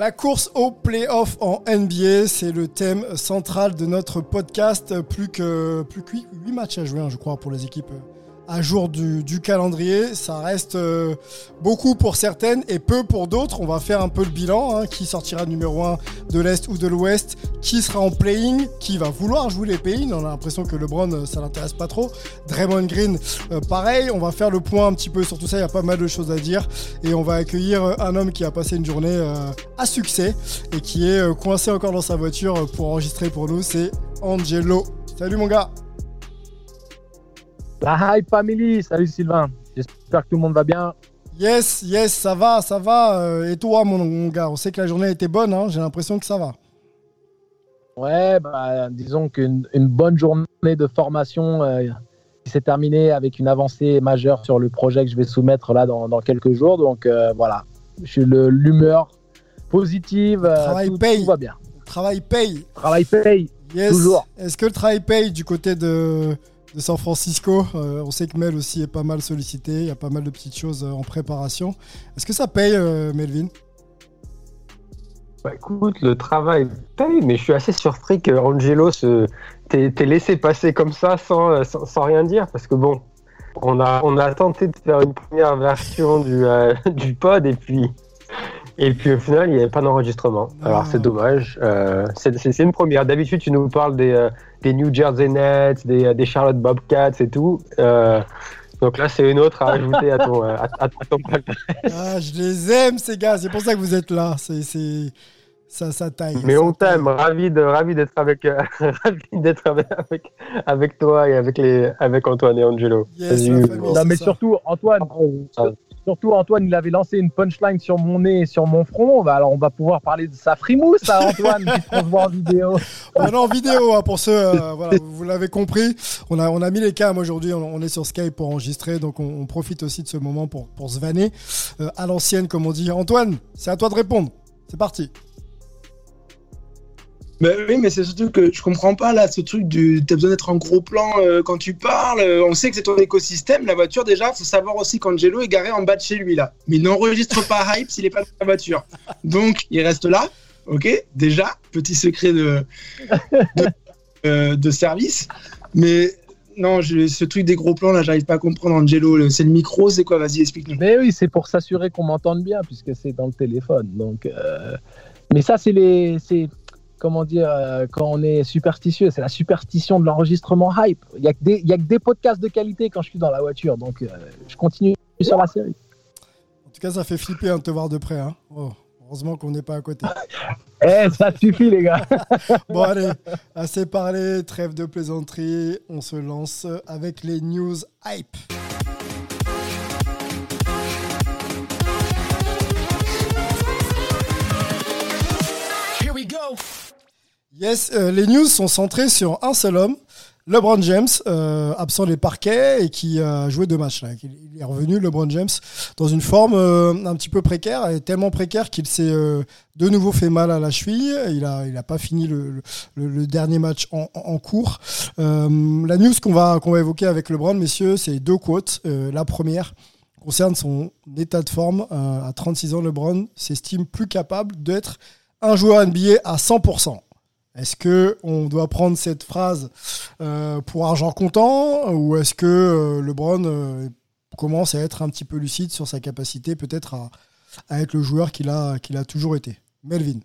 La course au playoff en NBA, c'est le thème central de notre podcast. Plus que plus que 8 matchs à jouer, hein, je crois, pour les équipes à jour du, calendrier. Ça reste euh, beaucoup pour certaines et peu pour d'autres. On va faire un peu le bilan. hein, qui sortira numéro 1 de l'Est ou de l'Ouest Qui sera en playing Qui va vouloir jouer les play-in On a l'impression que LeBron, euh, ça l'intéresse pas trop. Draymond Green, euh, pareil. On va faire le point un petit peu sur tout ça. Il y a pas mal de choses à dire. Et on va accueillir un homme qui a passé une journée à succès et qui est coincé encore dans sa voiture pour enregistrer pour nous. C'est Angelo. Salut mon gars. La hype family, salut Sylvain. J'espère que tout le monde va bien. Yes, yes, ça va, ça va. Euh, Et toi, mon, mon gars, on sait que la journée était bonne. hein, J'ai l'impression que ça va. Ouais, bah, disons qu'une une bonne journée de formation euh, qui s'est terminée avec une avancée majeure sur le projet que je vais soumettre là dans, dans quelques jours. Donc euh, voilà, je suis l'humeur positive. euh, travail tout, paye. tout va bien. Travail paye. Travail paye. Yes. Toujours. Est-ce que le travail paye du côté de, de San Francisco Euh, On sait que Mel aussi est pas mal sollicité. Il y a pas mal de petites choses euh, en préparation. Est-ce que ça paye, euh, Melvin? Bah, écoute, le travail paye, mais je suis assez surpris que Angelo se t'ait laissé passer comme ça sans, sans, sans rien dire, parce que bon, on a, on a tenté de faire une première version du, euh, du pod et puis, et puis au final, il n'y avait pas d'enregistrement. Alors c'est dommage. Euh, c'est une première. D'habitude, tu nous parles des, des New Jersey Nets, des, euh, des Charlotte Bobcats et tout. Euh, donc là, c'est une autre à ajouter à ton, euh, à, à- à ton palmarès. Ah, je les aime, ces gars. C'est pour ça que vous êtes là. C'est, c'est... Ça, ça taille. Mais ça on taille. t'aime, ravi de ravi d'être avec euh, ravi d'être avec, avec avec toi et avec les avec Antoine et Angelo. Yes, famille. Non, mais ça. surtout, Antoine, surtout Antoine, il avait lancé une punchline sur mon nez et sur mon front. Bah, alors, on va pouvoir parler de sa frimousse, à Antoine, puisqu'on se voit en vidéo. On en vidéo hein, pour ceux, euh, vous l'avez compris. On a, mis les cams aujourd'hui. On, est sur Skype pour enregistrer, donc on, on profite aussi de ce moment pour, pour se vanner euh, à l'ancienne, comme on dit. Antoine, c'est à toi de répondre. C'est parti. Bah oui, mais c'est surtout que je comprends pas là ce truc du t'as besoin d'être en gros plan euh, quand tu parles. Euh, on sait que c'est ton écosystème, la voiture déjà. Faut savoir aussi qu'Angelo est garé en bas de chez lui là. Mais il n'enregistre pas hype s'il est pas dans la voiture. Donc il reste là, ok. Déjà petit secret de de, euh, service. Mais non, ce truc des gros plans là, j'arrive pas à comprendre Angelo. C'est le micro, c'est quoi? Vas-y, explique-nous. Mais oui, c'est pour s'assurer qu'on m'entende bien, puisque c'est dans le téléphone. Donc, Mais ça, c'est les. Comment dire, euh, quand on est superstitieux, c'est la superstition de l'enregistrement hype. Il n'y a, que des- il y a que des podcasts de qualité quand je suis dans la voiture. Donc, euh, je continue sur la série. En tout cas, ça fait flipper hein, de te voir de près. hein. Oh, heureusement qu'on n'est pas à côté. Eh, ça suffit, les gars. Bon, allez, assez parlé. Trêve de plaisanterie. On se lance avec les news hype. Yes, euh, les news sont centrées sur un seul homme, LeBron James, euh, absent des parquets et qui a joué deux matchs. Là. Il est revenu, LeBron James, dans une forme euh, un petit peu précaire, et tellement précaire qu'il s'est euh, de nouveau fait mal à la cheville. Il n'a il a pas fini le, le- le dernier match en, en cours. Euh, la news qu'on va, qu'on va évoquer avec LeBron, messieurs, c'est deux quotes. La première concerne son état de forme. À 36 ans, LeBron s'estime plus capable d'être un joueur NBA à 100%. Est-ce que on doit prendre cette phrase euh, pour argent comptant ou est-ce que euh, LeBron euh, commence à être un petit peu lucide sur sa capacité peut-être à, être le joueur qu'il a, a toujours été? Melvin.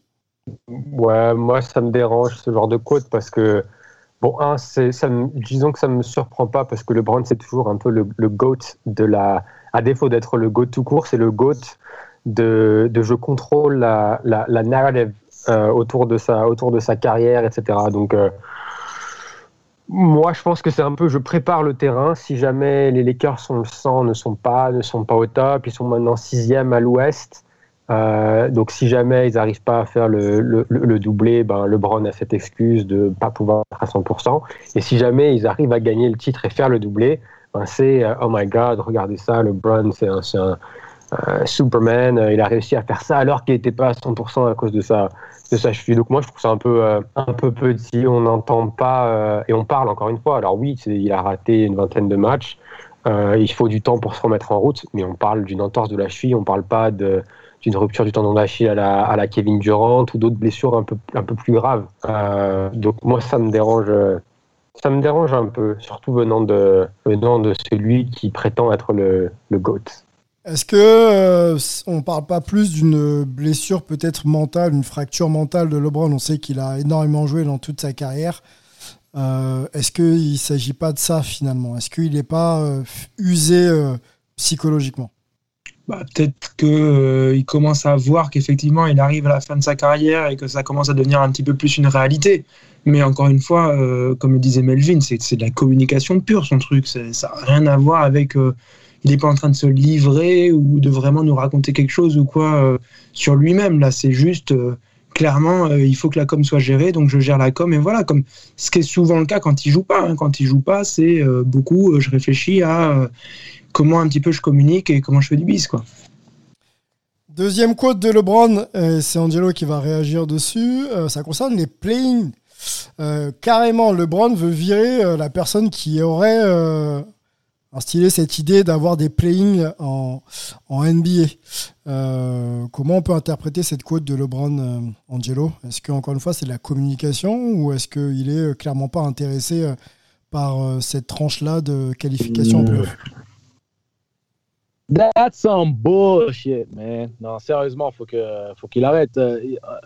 Ouais, moi ça me dérange ce genre de quote parce que bon, un, c'est, ça me- disons que ça me surprend pas parce que LeBron c'est toujours un peu le, le goat de la, à défaut d'être le goat tout court, c'est le goat de, de je contrôle la, la, la narrative euh, autour de sa autour de sa carrière, etc. Donc euh, moi, je pense que c'est un peu, je prépare le terrain. Si jamais les Lakers sont le sang, ne sont pas, ne sont pas au top, ils sont maintenant sixième à l'Ouest. Euh, donc, si jamais ils n'arrivent pas à faire le, le, le- doublé, ben LeBron a cette excuse de pas pouvoir être à 100%. Et si jamais ils arrivent à gagner le titre et faire le doublé, ben c'est oh my God, regardez ça, LeBron, c'est un, un Superman. euh, il a réussi à faire ça alors qu'il n'était pas à 100% à cause de sa de sa cheville. Donc moi, je trouve ça un peu euh, un peu petit. On n'entend pas euh, et on parle encore une fois. Alors oui, il a raté une vingtaine de matchs. Euh, il faut du temps pour se remettre en route, mais on parle d'une entorse de la cheville. On parle pas d'une rupture du tendon d'Achille à la, à la Kevin Durant ou d'autres blessures un peu, un peu plus graves. Euh, donc moi, ça me dérange, euh, ça me dérange un peu, surtout venant de, venant de celui qui prétend être le, le GOAT. Est-ce que euh, on parle pas plus d'une blessure peut-être mentale, une fracture mentale de LeBron? On sait qu'il a énormément joué dans toute sa carrière. Euh, Est-ce qu'il ne s'agit pas de ça finalement? Est-ce qu'il n'est pas euh, usé euh, psychologiquement? Bah, peut-être que euh, il commence à voir qu'effectivement il arrive à la fin de sa carrière et que ça commence à devenir un petit peu plus une réalité. Mais encore une fois, comme disait Melvin, c'est de la communication pure son truc. Ça n'a rien à voir avec. Il n'est pas en train de se livrer ou de vraiment nous raconter quelque chose ou quoi euh, sur lui-même. Là, c'est juste euh, clairement, euh, il faut que la com soit gérée, donc je gère la com et voilà. Comme ce qui est souvent le cas quand il joue pas. hein. Quand il joue pas, c'est beaucoup. je réfléchis à comment un petit peu je communique et comment je fais du bis. Deuxième quote de LeBron, c'est Angelo qui va réagir dessus. Ça concerne les playing. Carrément, LeBron veut virer la personne qui aurait instillé cette idée d'avoir des playing en, NBA. Euh, comment on peut interpréter cette quote de LeBron, euh, Angelo? Est-ce que encore une fois c'est de la communication ou est-ce qu'il est euh, clairement pas intéressé par cette tranche-là de qualification en That's some bullshit, man. Non, sérieusement, faut faut qu'il arrête.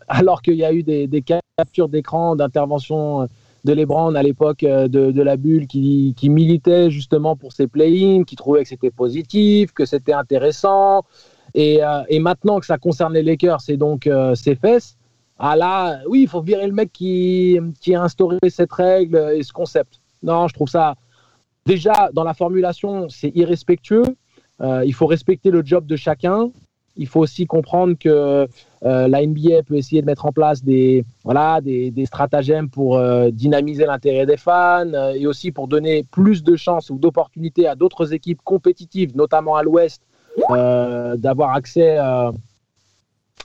Alors qu'il y a eu des, des captures d'écran d'intervention de LeBron à l'époque euh, de, la bulle qui, militait justement pour ses play-ins, qui trouvait que c'était positif, que c'était intéressant. Et, euh, et maintenant que ça concerne les Lakers, c'est donc euh, ses fesses. Ah là, oui, il faut virer le mec qui, qui a instauré cette règle et ce concept. Non, je trouve ça déjà dans la formulation, c'est irrespectueux. Euh, il faut respecter le job de chacun. Il faut aussi comprendre que euh, la NBA peut essayer de mettre en place des, voilà, des, des stratagèmes pour euh, dynamiser l'intérêt des fans euh, et aussi pour donner plus de chances ou d'opportunités à d'autres équipes compétitives, notamment à l'Ouest, d'avoir accès,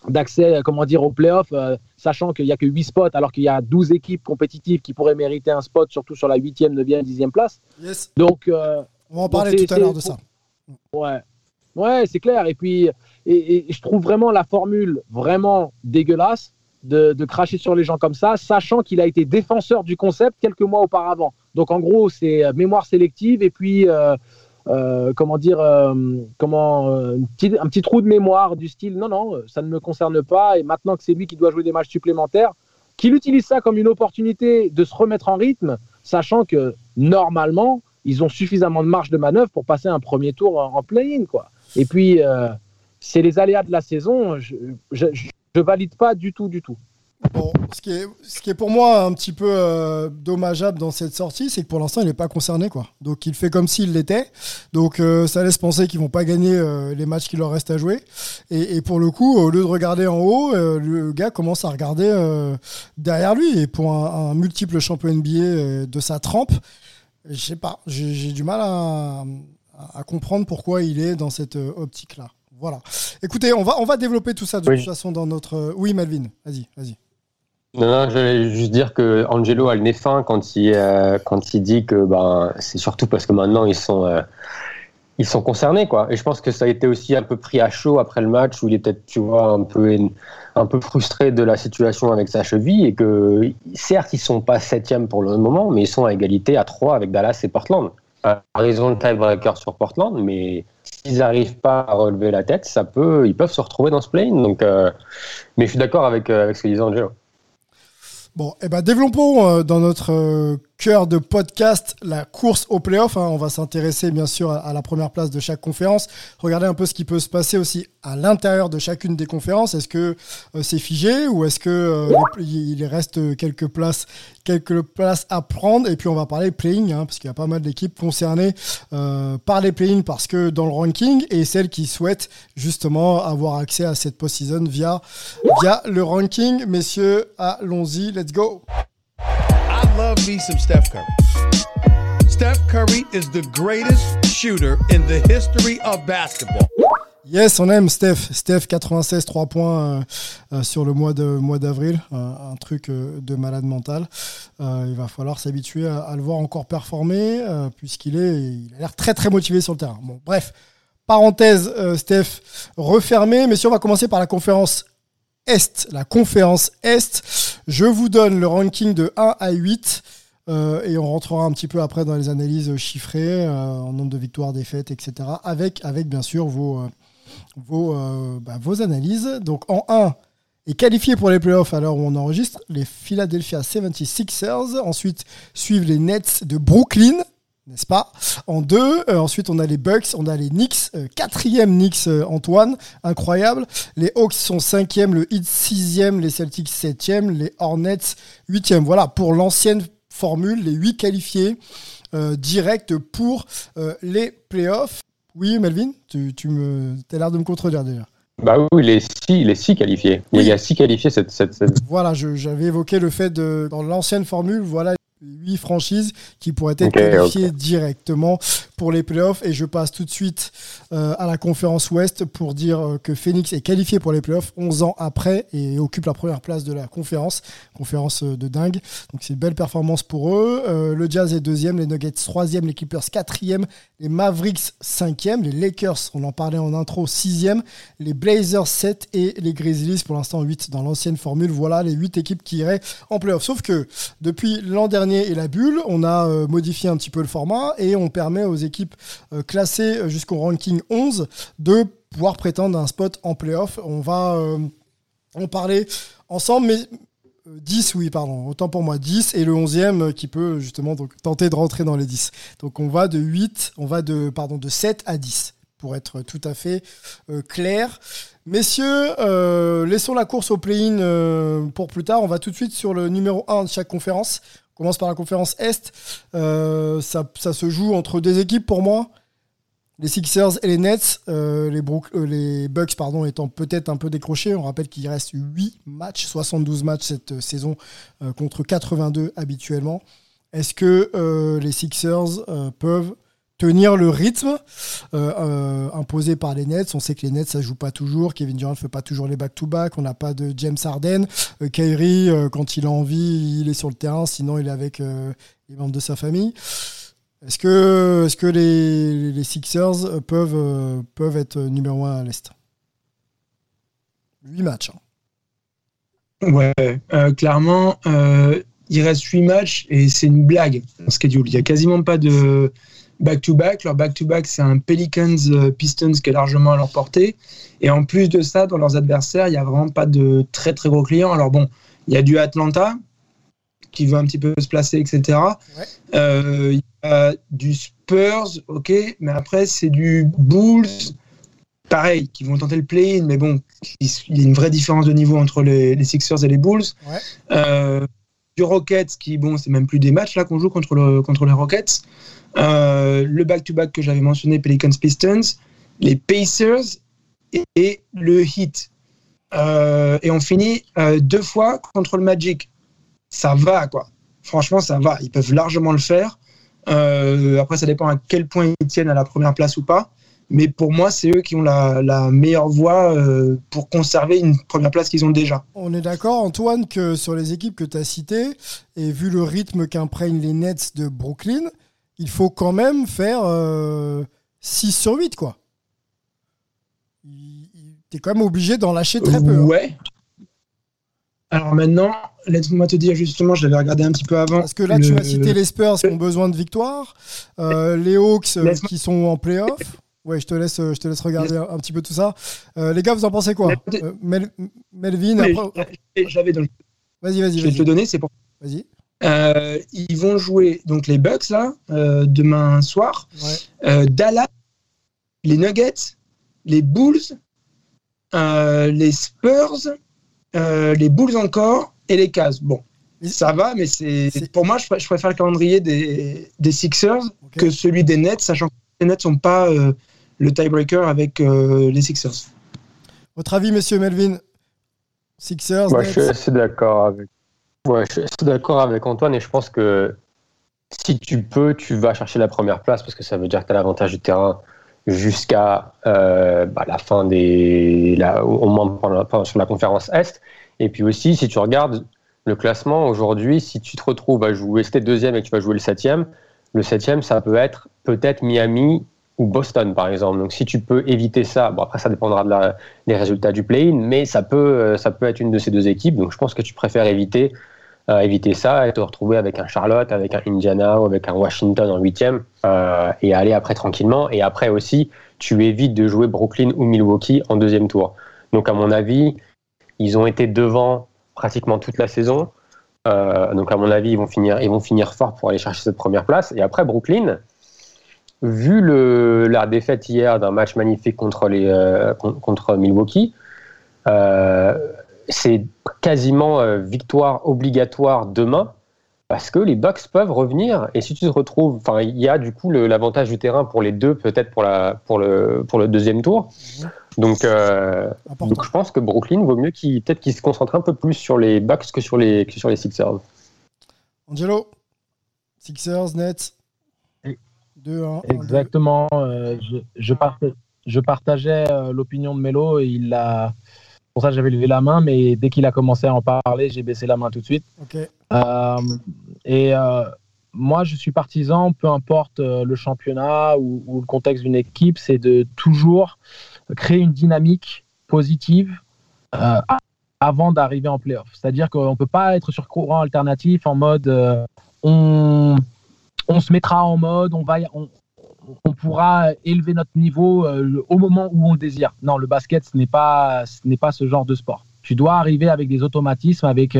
d'accès, comment dire, aux playoffs, sachant qu'il n'y a que 8 spots alors qu'il y a 12 équipes compétitives qui pourraient mériter un spot, surtout sur la 8e, 9e, 10e place. Yes. Donc, On va en parler tout à l'heure de ça. Ouais, ouais, c'est clair. Et puis, je trouve vraiment la formule vraiment dégueulasse de, cracher sur les gens comme ça, sachant qu'il a été défenseur du concept quelques mois auparavant. Donc, en gros, c'est euh, mémoire sélective et puis, euh, euh, comment dire, comment, un, petit, un petit trou de mémoire du style non, non, ça ne me concerne pas. Et maintenant que c'est lui qui doit jouer des matchs supplémentaires, qu'il utilise ça comme une opportunité de se remettre en rythme, sachant que normalement, ils ont suffisamment de marge de manœuvre pour passer un premier tour en, en play-in. Quoi. Et puis, euh, c'est les aléas de la saison. Je, je, je- valide pas du tout, du tout. Bon, ce qui, est, ce qui est pour moi un petit peu euh, dommageable dans cette sortie, c'est que pour l'instant, il n'est pas concerné. quoi. Donc, il fait comme s'il l'était. Donc, euh, ça laisse penser qu'ils vont pas gagner les matchs qu'il leur reste à jouer. Et, pour le coup, au lieu de regarder en haut, le gars commence à regarder derrière lui. Et pour un, un multiple champion NBA de sa trempe, je sais pas, j'ai du mal à, à- à comprendre pourquoi il est dans cette euh, optique-là. Voilà. Écoutez, on va, on va développer tout ça de Oui. toute façon dans notre. euh, Oui, Malvin, vas-y, vas-y. Non, non, je vais juste dire que Angelo a le nez fin quand il, euh, quand il dit que ben, c'est surtout parce que maintenant ils sont, euh, ils sont concernés. Quoi. Et je pense que ça a été aussi un peu pris à chaud après le match où il était, tu vois, un peu, un peu frustré de la situation avec sa cheville et que certes ils sont pas septième pour le moment, mais ils sont à égalité à 3 avec Dallas et Portland. À raison de tiebreaker sur Portland, mais s'ils n'arrivent pas à relever la tête, ça peut, ils peuvent se retrouver dans ce play Donc, euh, mais je suis d'accord avec, euh, avec ce que disait Angelo. Bon, eh ben développons euh, dans notre euh, cœur de podcast la course au playoff. Hein. On va s'intéresser bien sûr à, la première place de chaque conférence. Regarder un peu ce qui peut se passer aussi à l'intérieur de chacune des conférences. Est-ce que euh, c'est figé ou est-ce que euh, il reste quelques places, à prendre? Et puis on va parler playing, hein, parce qu'il y a pas mal d'équipes concernées euh, par les play parce que dans le ranking et celles qui souhaitent justement avoir accès à cette post-season via le ranking. Messieurs, allons-y, let's go. Love me some Steph Curry. Steph Curry is the greatest shooter in the history of basketball. Yes, on aime Steph. Steph 96 3 points euh, euh, sur le mois de d'avril, un, truc euh, de malade mental. Il va falloir s'habituer à, le voir encore performer puisqu'il est il a l'air très très motivé sur le terrain. Bref, parenthèse Steph refermée, mais si on va commencer par la conférence Est, la conférence Est, je vous donne le ranking de 1 à 8 euh, et on rentrera un petit peu après dans les analyses chiffrées, euh, en nombre de victoires, défaites, etc. Avec, avec bien sûr vos, euh, vos, euh, bah, vos analyses. Donc en 1, est qualifié pour les playoffs à l'heure où on enregistre, les Philadelphia 76ers. Ensuite suivent les Nets de Brooklyn, n'est-ce pas? En 2, ensuite on a les Bucks, on a les Knicks, euh, quatrième Knicks euh, Antoine, incroyable. Les Hawks sont cinquième, le Heat sixième, les Celtics septième, les Hornets huitième. Voilà pour l'ancienne formule, les huit qualifiés euh, directs pour euh, les playoffs. Oui, Melvin, tu, tu me, as l'air de me contredire déjà. Bah oui, les six, les six qualifiés. Il y a six qualifiés cette, cette, cette... Voilà, j'avais évoqué le fait de, dans l'ancienne formule, voilà huit franchises qui pourraient être qualifiées directement pour les playoffs. Et je passe tout de suite euh, à la conférence Ouest pour dire euh, que Phoenix est qualifié pour les playoffs 11 ans après et occupe la première place de la conférence. Conférence euh, de dingue. Donc c'est une belle performance pour eux. Euh, le Jazz est deuxième, les Nuggets troisième, les Clippers quatrième, les Mavericks cinquième, les Lakers, on en parlait en intro, sixième, les Blazers 7 et les Grizzlies pour l'instant 8 dans l'ancienne formule. Voilà les 8 équipes qui iraient en playoff. Sauf que depuis l'an dernier et la bulle, on a euh, modifié un petit peu le format et on permet aux équipes euh, classées jusqu'au ranking 11 de pouvoir prétendre un spot en playoff. On va euh, en parler ensemble, mais euh, 10, oui, pardon, autant pour moi, 10, et le 11e euh, qui peut justement donc, tenter de rentrer dans les 10. Donc on va de 8, on va de, pardon, de 7 à 10, pour être tout à fait euh, clair. Messieurs, euh, laissons la course au play-in euh, pour plus tard. On va tout de suite sur le numéro 1 de chaque conférence. Commence par la conférence Est. Euh, ça, ça se joue entre des équipes pour moi. Les Sixers et les Nets, euh, euh, les Bucks pardon, étant peut-être un peu décrochés. On rappelle qu'il reste 8 matchs, 72 matchs cette saison contre 82 habituellement. Est-ce que les Sixers peuvent tenir le rythme euh, euh, imposé par les Nets On sait que les Nets, ça joue pas toujours. Kevin Durant ne fait pas toujours les back-to-back. On n'a pas de James Harden. Euh, Kyrie, euh, quand il a envie, il est sur le terrain. Sinon, il est avec les membres de sa famille. Est-ce que, est que les, les Sixers peuvent, peuvent être numéro 1 à l'Est? 8 matchs. hein. Ouais, clairement, il reste 8 matchs et c'est une blague en schedule. Il n'y a quasiment pas de back-to-back. Leur back-to-back, c'est un Pelicans euh, Pistons qui est largement à leur portée. Et en plus de ça, dans leurs adversaires, il n'y a vraiment pas de très très gros clients. Alors bon, il y a du Atlanta qui veut un petit peu se placer, etc. Ouais. Euh, Il y a du Spurs, ok, mais après c'est du Bulls, pareil, qui vont tenter le play-in, mais bon, il y a une vraie différence de niveau entre les, les Sixers et les Bulls. Ouais. Euh, du Rockets, qui, bon, c'est même plus des matchs là qu'on joue contre, contre les Rockets. Euh, le back-to-back que j'avais mentionné, Pelicans Pistons, les Pacers et, le Heat. Euh, et on finit euh, deux fois contre le Magic. Ça va, quoi. Franchement, ça va. Ils peuvent largement le faire. Après, ça dépend à quel point ils tiennent à la première place ou pas. Mais pour moi, c'est eux qui ont la, la meilleure voie euh, pour conserver une première place qu'ils ont déjà. On est d'accord, Antoine, que sur les équipes que tu as citées, et vu le rythme qu'imprègnent les Nets de Brooklyn, il faut quand même faire euh, 6 sur 8, quoi. Tu es quand même obligé d'en lâcher très peu. hein. Ouais. Alors maintenant, laisse-moi te dire justement, je l'avais regardé un petit peu avant. Parce que là, tu m'as cité les Spurs qui ont besoin de victoire, euh, les Hawks euh, qui sont en playoff. Ouais, je te laisse, je te laisse regarder un, petit peu tout ça. Euh, les gars, vous en pensez quoi euh, Mel- Melvin, après- J'avais le- vas-y, vas-y, Je vais te le donner, c'est pour. Vas-y. Euh, ils vont jouer donc les Bucks là euh, demain soir, Ouais. Euh, Dallas, les Nuggets, les Bulls, euh, les Spurs, euh, les Bulls encore et les Cavs. Bon, ça va, mais c'est pour moi je, pr- je préfère le calendrier des, des Sixers que celui des Nets, sachant que les Nets sont pas euh, le tiebreaker avec euh, les Sixers. Votre avis, monsieur Melvin? Sixers, Moi, Nets? je suis assez d'accord avec. Ouais, je suis d'accord avec Antoine et je pense que si tu peux, tu vas chercher la première place parce que ça veut dire que tu as l'avantage du terrain jusqu'à euh, bah, la fin des. La, au moins sur la conférence Est. Et puis aussi, si tu regardes le classement aujourd'hui, si tu te retrouves à jouer, t'es deuxième et que tu vas jouer le septième, le septième, ça peut être peut-être Miami ou Boston, par exemple. Donc si tu peux éviter ça, après ça dépendra des résultats du play-in, mais ça peut, euh, ça peut être une de ces deux équipes. Donc je pense que tu préfères éviter, euh, éviter ça et te retrouver avec un Charlotte, avec un Indiana ou avec un Washington en huitième euh, et aller après tranquillement. Et après aussi, tu évites de jouer Brooklyn ou Milwaukee en deuxième tour. Donc à mon avis, ils ont été devant pratiquement toute la saison. Euh, donc à mon avis, ils vont finir, ils vont finir fort pour aller chercher cette première place. Et après Brooklyn, vu la défaite hier d'un match magnifique contre, les, euh, con- contre Milwaukee, euh, c'est quasiment victoire obligatoire demain parce que les Bucks peuvent revenir. Et si tu te retrouves, enfin, il y a du coup l'avantage du terrain pour les deux, peut-être pour, la, pour, le, pour le deuxième tour. Donc, euh, donc je pense que Brooklyn vaut mieux qu'ils peut-être qu'ils se concentrent un peu plus sur les Bucks que sur les, que sur les Sixers. Angelo Sixers, Nets Et- 2-1. Exactement. euh, je, je, parta- je partageais euh, l'opinion de Melo et il a. Pour ça, j'avais levé la main, mais dès qu'il a commencé à en parler, j'ai baissé la main tout de suite. Ok. Euh, et euh, moi, je suis partisan, peu importe le championnat ou, ou le contexte d'une équipe, c'est de toujours créer une dynamique positive euh, avant d'arriver en playoff. C'est-à-dire qu'on ne peut pas être sur courant alternatif en mode euh, on, on se mettra en mode, on, va, on, on pourra élever notre niveau euh, au moment où on le désire. Non, le basket, ce n'est pas, ce pas ce genre de sport. Tu dois arriver avec des automatismes, avec,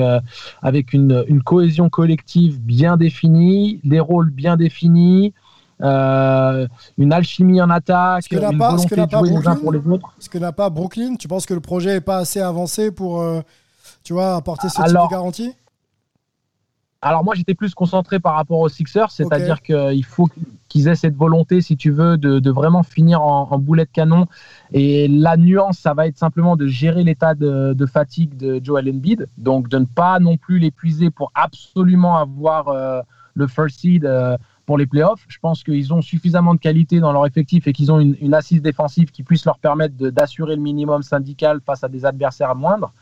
avec une cohésion collective bien définie, des rôles bien définis, euh, une alchimie en attaque, Ce que n'a une pas- ce volonté que de jouer les uns Brooklyn pour les autres. Ce que n'a pas Brooklyn, tu penses que le projet n'est pas assez avancé pour euh, tu vois, apporter ce type de garantie? Alors moi j'étais plus concentré par rapport aux Sixers, c'est-à-dire qu'il faut qu'ils aient cette volonté, si tu veux, de, de vraiment finir en, en boulet de canon. Et la nuance, ça va être simplement de gérer l'état de, de fatigue de Joel Embiid, donc de ne pas non plus l'épuiser pour absolument avoir euh, le first seed euh, pour les playoffs. Je pense qu'ils ont suffisamment de qualité dans leur effectif et qu'ils ont une, assise défensive qui puisse leur permettre d'assurer le minimum syndical face à des adversaires moindres.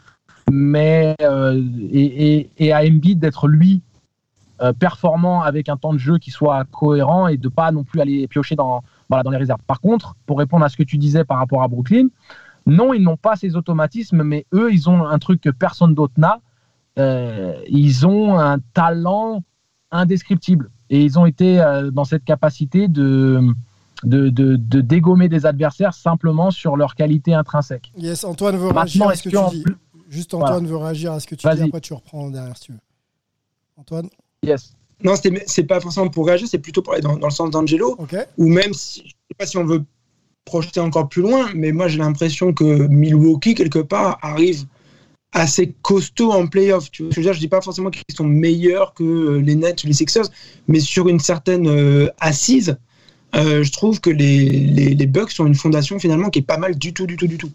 Mais euh, et, et, et à Embiid d'être lui euh, performant avec un temps de jeu qui soit cohérent et de pas non plus aller piocher dans, voilà, dans les réserves. Par contre, pour répondre à ce que tu disais par rapport à Brooklyn, non, ils n'ont pas ces automatismes, mais eux, ils ont un truc que personne d'autre n'a. Euh, ils ont un talent indescriptible. Et ils ont été euh, dans cette capacité de, de, de, de dégommer des adversaires simplement sur leur qualité intrinsèque. Yes, Antoine veut réagir à ce que tu dis. plus- Juste Antoine Voilà. veut réagir à ce que tu dis, Vas-y. après tu reprends derrière si tu veux. Antoine Yes. Non, c'est pas forcément pour réagir, c'est plutôt pour aller dans, dans le sens d'Angelo. Ok. Ou même, si, je sais pas si on veut projeter encore plus loin, mais moi j'ai l'impression que Milwaukee, quelque part, arrive assez costaud en playoff. Tu vois je veux dire? Je dis pas forcément qu'ils sont meilleurs que euh, les Nets ou les Sixers, mais sur une certaine euh, assise, euh, je trouve que les, les, les Bucks ont une fondation finalement qui est pas mal du tout, du tout, du tout.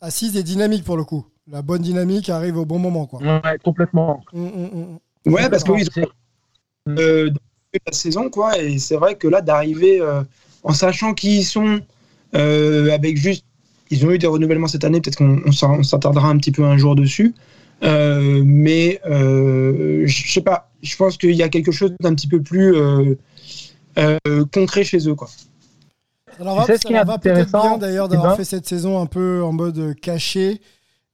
Assise et dynamique pour le coup. La bonne dynamique arrive au bon moment. Quoi. Ouais, complètement. Hum, hum, hum. Ouais, parce que oui, ils C'est- ont euh, la saison, quoi, et c'est vrai que là, d'arriver euh, en sachant qui ils sont, euh, avec juste. Ils ont eu des renouvellements cette année, peut-être qu'on s'attardera un petit peu un jour dessus. Euh, mais euh, je sais pas, je pense qu'il y a quelque chose d'un petit peu plus euh, euh, concret chez eux. Quoi. Ça Tu va, sais ce ça qui va peut-être bien d'ailleurs d'avoir fait cette saison un peu en mode caché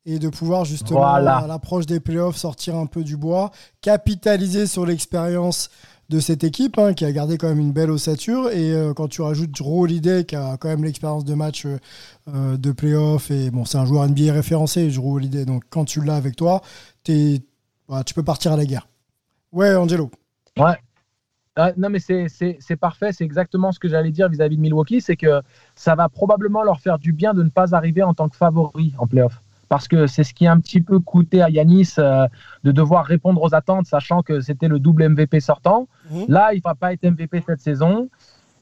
et de pouvoir justement Voilà. à l'approche des playoffs sortir un peu du bois, capitaliser sur l'expérience de cette équipe hein, qui a gardé quand même une belle ossature et euh, quand tu rajoutes Holiday qui a quand même l'expérience de match euh, euh, de playoff et bon c'est un joueur NBA référencé Drew Holiday donc quand tu l'as avec toi t'es- voilà, tu peux partir à la guerre. Ouais Angelo. Ouais. Ah, non, mais c'est- parfait. C'est exactement ce que j'allais dire vis-à-vis de Milwaukee. C'est que ça va probablement leur faire du bien de ne pas arriver en tant que favori en playoff. Parce que c'est ce qui a un petit peu coûté à Yanis euh, de devoir répondre aux attentes, sachant que c'était le double MVP sortant. Mhm. Là, il ne va pas être MVP cette saison.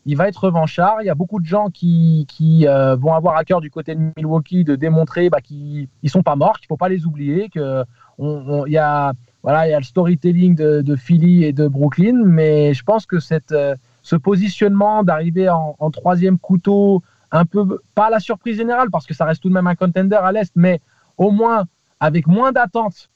Il va être revanchard. Il y a beaucoup de gens qui, qui euh, vont avoir à cœur du côté de Milwaukee de démontrer bah, qu'ils ne sont pas morts, qu'il ne faut pas les oublier, que on- y a voilà, il y a le storytelling de, de Philly et de Brooklyn, mais je pense que cette, euh, ce positionnement d'arriver en, en troisième couteau, un peu, pas la surprise générale, parce que ça reste tout de même un contender à l'Est, mais au moins avec moins d'attentes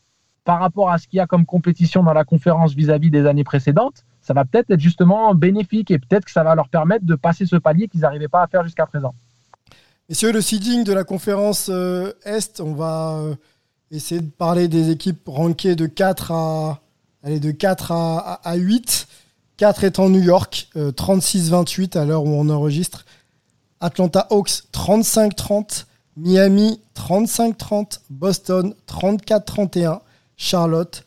par rapport à ce qu'il y a comme compétition dans la conférence vis-à-vis des années précédentes, ça va peut-être être justement bénéfique et peut-être que ça va leur permettre de passer ce palier qu'ils n'arrivaient pas à faire jusqu'à présent. Messieurs, le seeding de la conférence euh, Est, on va euh, essayer de parler des équipes rankées de 4 à, allez, de 4 à, à- à 8. 4 étant New York, euh, 36-28 à l'heure où on enregistre. Atlanta Hawks 35-30. Miami 35-30. Boston 34-31. Charlotte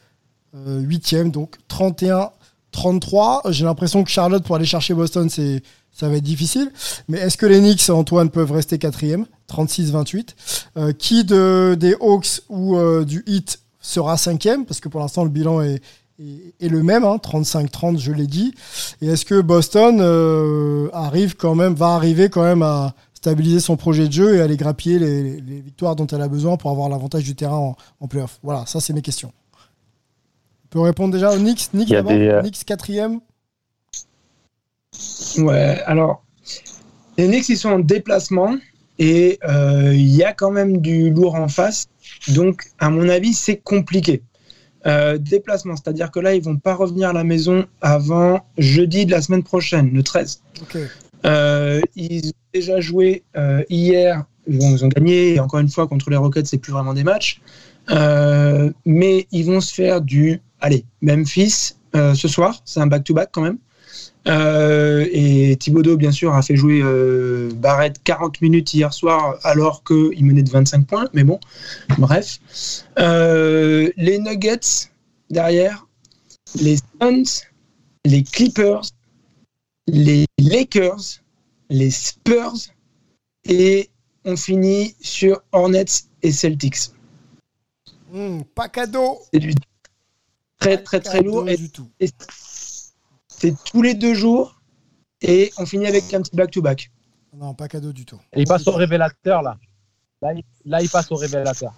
8e, donc 31-33. J'ai l'impression que Charlotte, pour aller chercher Boston, c'est ça va être difficile. Mais est-ce que les Knicks, Antoine, peuvent rester quatrième? 36-28. Euh, qui de, des Hawks ou euh, du Heat sera cinquième? Parce que pour l'instant, le bilan est, le même, hein, 35-30, je l'ai dit. Et est-ce que Boston euh, arrive quand même, va arriver quand même à stabiliser son projet de jeu et aller grappiller les, victoires dont elle a besoin pour avoir l'avantage du terrain en, en playoff Voilà, ça c'est mes questions. On peut répondre déjà aux Knicks? Knicks des, euh, Knicks quatrième? Ouais, alors, les Knicks, ils sont en déplacement et euh, il y a quand même du lourd en face. Donc, à mon avis, c'est compliqué. Euh, déplacement, c'est-à-dire que là, ils vont pas revenir à la maison avant jeudi de la semaine prochaine, le 13. Ok. Euh, ils ont déjà joué euh, hier, bon, ils ont gagné, et encore une fois, contre les Rockets, c'est plus vraiment des matchs. Euh, mais ils vont se faire du, allez, Memphis ce soir, c'est un back-to-back quand même. Et Thibodeau, bien sûr, a fait jouer Barrett 40 minutes hier soir alors qu'il menait de 25 points. Mais bon, bref. Les Nuggets derrière, les Suns, les Clippers, les Lakers, les Spurs et on finit sur Hornets et Celtics. Hmm, pas cadeau C'est du très très très lourd et du tout. et c'est tous les deux jours et on finit avec un petit back-to-back. Non, pas cadeau du tout. Et il passe au révélateur là. Là, il, là, il passe au révélateur.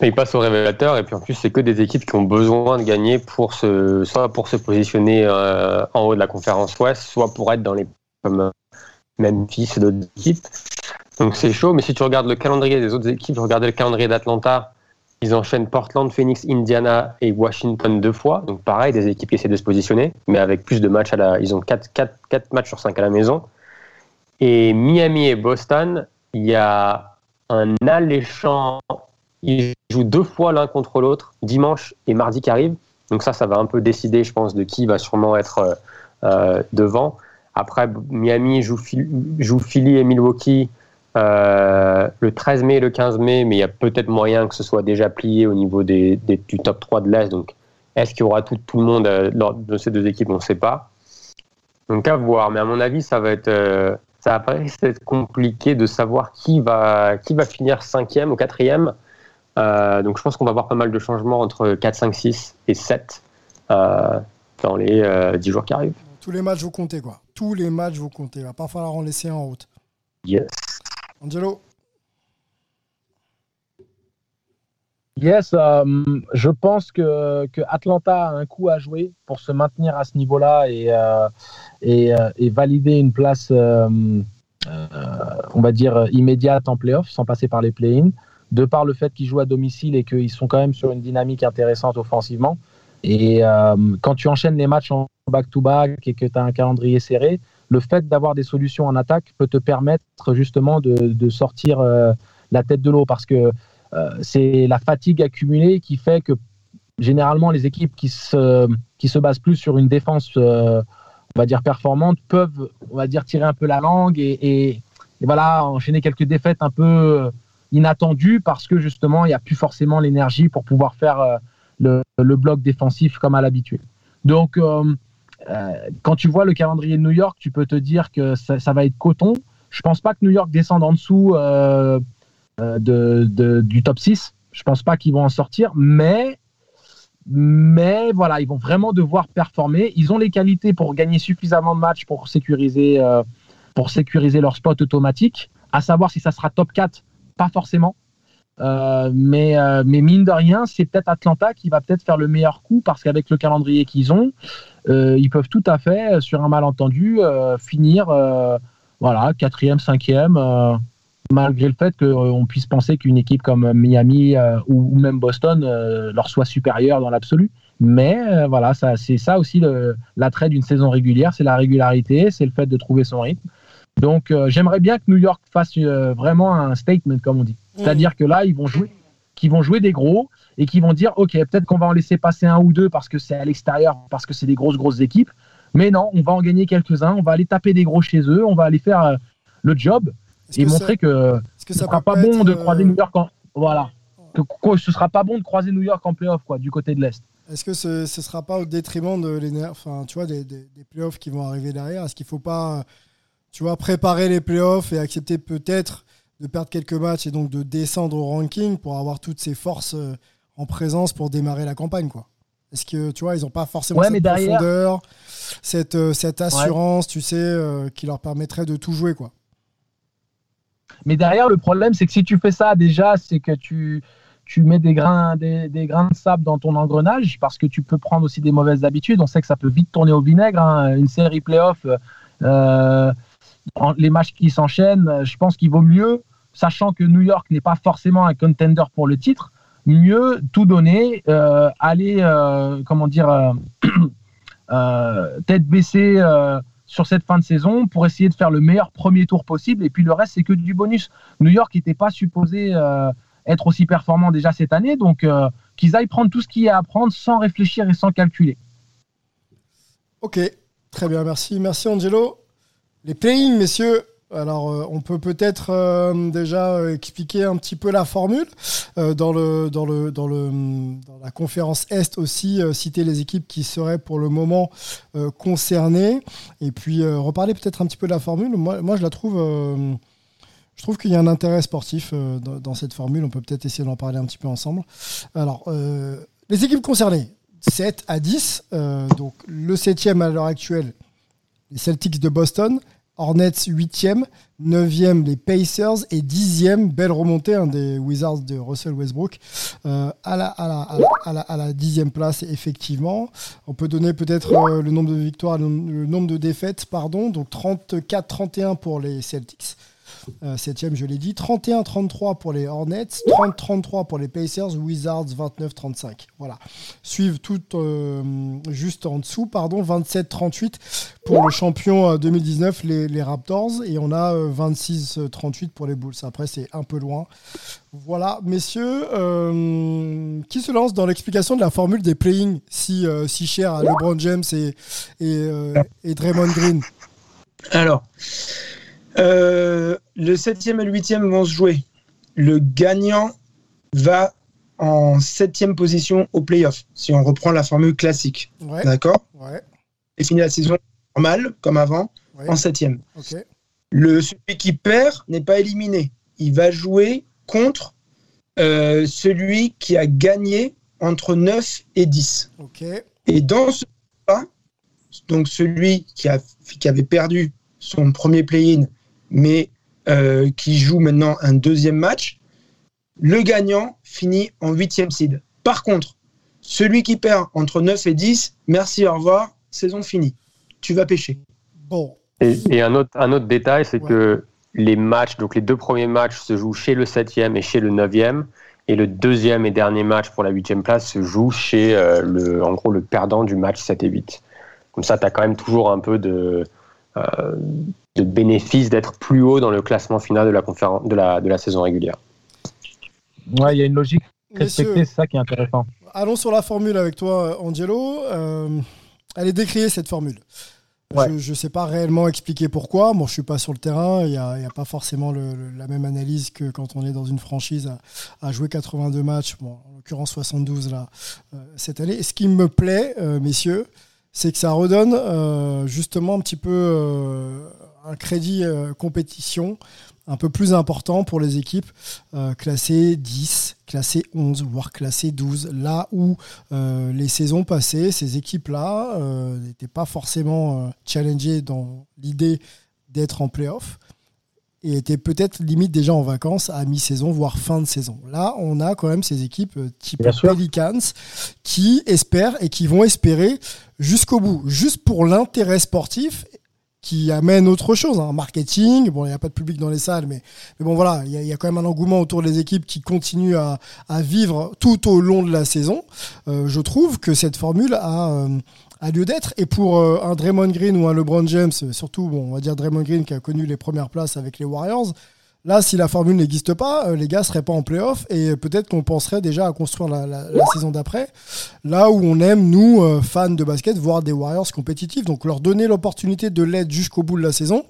Il passe au révélateur et puis en plus c'est que des équipes qui ont besoin de gagner pour se soit pour se positionner euh, en haut de la conférence Ouest, soit pour être dans les comme euh, Memphis et d'autres équipes. Donc c'est chaud, mais si tu regardes le calendrier des autres équipes, regardez le calendrier d'Atlanta, ils enchaînent Portland, Phoenix, Indiana et Washington deux fois. Donc pareil, des équipes qui essaient de se positionner, mais avec plus de matchs à la. Ils ont 4, quatre quatre matchs sur 5 à la maison. Et Miami et Boston, il y a un alléchant. Ils jouent deux fois l'un contre l'autre, dimanche et mardi qui arrivent. Donc ça, ça va un peu décider, je pense, de qui va sûrement être euh, euh, devant. Après, Miami joue, joue Philly et Milwaukee euh, le 13 mai et le 15 mai, mais il y a peut-être moyen que ce soit déjà plié au niveau des, du top 3 de l'Est. Donc, est-ce qu'il y aura tout, tout le monde euh, de ces deux équipes? On ne sait pas. Donc, à voir. Mais à mon avis, ça va être, ça va être compliqué de savoir qui va, qui va finir cinquième ou quatrième. Euh, donc, je pense qu'on va avoir pas mal de changements entre 4, 5, 6 et 7 euh, dans les euh, 10 jours qui arrivent. Tous les matchs vont compter, quoi. Tous les matchs vont compter. Il va pas falloir en laisser un en route. Yes. Angelo? Yes, euh, je pense que, que Atlanta a un coup à jouer pour se maintenir à ce niveau-là et, euh, et, euh, et valider une place, euh, euh, on va dire, immédiate en playoff sans passer par les play-in, de par le fait qu'ils jouent à domicile et qu'ils sont quand même sur une dynamique intéressante offensivement. Et euh, quand tu enchaînes les matchs en back-to-back et que tu as un calendrier serré, le fait d'avoir des solutions en attaque peut te permettre justement de, sortir euh, la tête de l'eau parce que euh, c'est la fatigue accumulée qui fait que généralement les équipes qui se, qui se basent plus sur une défense, on va dire, performante, peuvent, on va dire, tirer un peu la langue et, et, et voilà, enchaîner quelques défaites un peu inattendues parce que justement, il n'y a plus forcément l'énergie pour pouvoir faire euh, le, le, bloc défensif comme à l'habitude. Donc, euh, euh, quand tu vois le calendrier de New York, tu peux te dire que ça, va être coton. Je pense pas que New York descende en dessous de, de, du top 6. Je pense pas qu'ils vont en sortir, mais mais voilà, ils vont vraiment devoir performer. Ils ont les qualités pour gagner suffisamment de matchs pour sécuriser, pour sécuriser leur spot automatique. À savoir si ça sera top 4, pas forcément. Euh, mais, euh, mais mine de rien, c'est peut-être Atlanta qui va peut-être faire le meilleur coup parce qu'avec le calendrier qu'ils ont, euh, ils peuvent tout à fait, sur un malentendu, finir voilà, quatrième, cinquième, malgré le fait qu'on puisse penser qu'une équipe comme Miami ou, même Boston leur soit supérieure dans l'absolu. Mais voilà, c'est ça aussi l'attrait d'une saison régulière, c'est la régularité, c'est le fait de trouver son rythme. Donc j'aimerais bien que New York fasse vraiment un statement, comme on dit. C'est-à-dire que là, ils vont jouer, qu'ils vont jouer des gros et qui vont dire, ok, peut-être qu'on va en laisser passer un ou deux parce que c'est à l'extérieur, parce que c'est des grosses grosses équipes. Mais non, on va en gagner quelques-uns, on va aller taper des gros chez eux, on va aller faire euh, le job et que montrer que, que ce sera pas bon de croiser New York en voilà, que, que ce sera pas bon de croiser New York en playoff quoi, du côté de l'est. Est-ce que ce ne sera pas au détriment de l'énergie, enfin, tu vois, des, des, des, playoffs qui vont arriver derrière? Est-ce qu'il ne faut pas, tu vois, préparer les playoffs et accepter peut-être de perdre quelques matchs et donc de descendre au ranking pour avoir toutes ces forces euh, en présence pour démarrer la campagne quoi. Est-ce que tu vois, ils n'ont pas forcément ouais, cette derrière... profondeur, cette, euh, cette assurance, ouais. tu sais, euh, qui leur permettrait de tout jouer quoi? Mais derrière, le problème, c'est que si tu fais ça, déjà, c'est que tu, tu mets des grains, des, des, grains de sable dans ton engrenage parce que tu peux prendre aussi des mauvaises habitudes. On sait que ça peut vite tourner au vinaigre. Hein. Une série playoff, euh, les matchs qui s'enchaînent, je pense qu'il vaut mieux sachant que New York n'est pas forcément un contender pour le titre, mieux tout donner, euh, aller, euh, comment dire, euh, euh tête baissée euh, sur cette fin de saison pour essayer de faire le meilleur premier tour possible. Et puis le reste, c'est que du bonus. New York n'était pas supposé euh, être aussi performant déjà cette année, donc qu'ils aillent prendre tout ce qu'il y a à prendre sans réfléchir et sans calculer. Ok, très bien, merci. Merci Angelo. Les playing, messieurs, alors, euh, on peut peut-être euh, déjà euh, expliquer un petit peu la formule dans le dans le dans le dans la conférence Est aussi citer les équipes qui seraient pour le moment concernées et puis reparler peut-être un petit peu de la formule. Moi, moi je la trouve je trouve qu'il y a un intérêt sportif dans, dans, cette formule. On peut peut-être essayer d'en parler un petit peu ensemble. Alors, les équipes concernées 7 à 10. donc, le 7e à l'heure actuelle, les Celtics de Boston. Hornets 8e, 9e les Pacers et 10e, belle remontée hein, des Wizards de Russell Westbrook euh, à, la, à, la, à, la, à, la, à la 10e place effectivement. On peut donner peut-être euh, le nombre de victoires, le, le, nombre de défaites, pardon, donc 34-31 pour les Celtics. Euh, septième, je l'ai dit. 31-33 pour les Hornets, 30-33 pour les Pacers, Wizards 29-35. Voilà. Suivent toutes euh, juste en dessous, pardon, 27-38 pour le champion 2019, les, les, Raptors, et on a 26-38 pour les Bulls. Après, c'est un peu loin. Voilà, messieurs, euh, qui se lance dans l'explication de la formule des playing si, si cher à LeBron James et, et, et Draymond Green? Alors, euh, le 7e et le 8e vont se jouer. Le gagnant va en 7e position au playoff, si on reprend la formule classique. Ouais. D'accord ouais. Et finit la saison normale, comme avant, ouais. en 7e. Okay. Le, celui qui perd n'est pas éliminé. Il va jouer contre euh, celui qui a gagné entre 9 et 10. Okay. Et dans ce cas, donc celui qui, a, qui avait perdu son premier play-in mais euh, qui joue maintenant un deuxième match, le gagnant finit en huitième seed. Par contre, celui qui perd entre 9 et 10, merci, au revoir, saison finie. Tu vas pêcher. Bon. Et, et un, autre, un autre détail, c'est ouais. que les matchs, donc les deux premiers matchs se jouent chez le septième et chez le neuvième, et le deuxième et dernier match pour la huitième place se joue chez euh, le, en gros le perdant du match 7 et 8. Comme ça, tu as quand même toujours un peu de, euh, de bénéfice d'être plus haut dans le classement final de la, conférence, de la, de la saison régulière. Ouais, il y a une logique respectée, c'est ça qui est intéressant. allons sur la formule avec toi, Angelo. Euh, elle est décriée, cette formule. Ouais. Je ne sais pas réellement expliquer pourquoi. Moi, je suis pas sur le terrain. Il n'y a, pas forcément le- le- la même analyse que quand on est dans une franchise à, à jouer 82 matchs, bon, en l'occurrence 72 là, euh, cette année. Et ce qui me plaît, euh, messieurs, c'est que ça redonne euh, justement un petit peu euh, un crédit euh, compétition un peu plus important pour les équipes euh, classées 10, classées 11, voire classées 12. Là où euh, les saisons passées, ces équipes-là euh, n'étaient pas forcément challengées dans l'idée d'être en playoff et étaient peut-être limite déjà en vacances à mi-saison, voire fin de saison. Là, on a quand même ces équipes type Bien sûr. Pelicans qui espèrent et qui vont espérer jusqu'au bout, juste pour l'intérêt sportif qui amène autre chose, un marketing. Bon, il n'y a pas de public dans les salles, mais, mais bon, voilà, il y, a- quand même un engouement autour des équipes qui continuent à, vivre tout au long de la saison. Euh, je trouve que cette formule a, euh, lieu d'être. Et pour euh, un Draymond Green ou un LeBron James, surtout, bon, on va dire Draymond Green qui a connu les premières places avec les Warriors. Là, si la formule n'existe pas, euh, les gars seraient pas en playoff et peut-être qu'on penserait déjà à construire la, la- la saison d'après. Là où on aime, nous, euh, fans de basket, voir des Warriors compétitifs. Donc leur donner l'opportunité de l'être jusqu'au bout de la saison.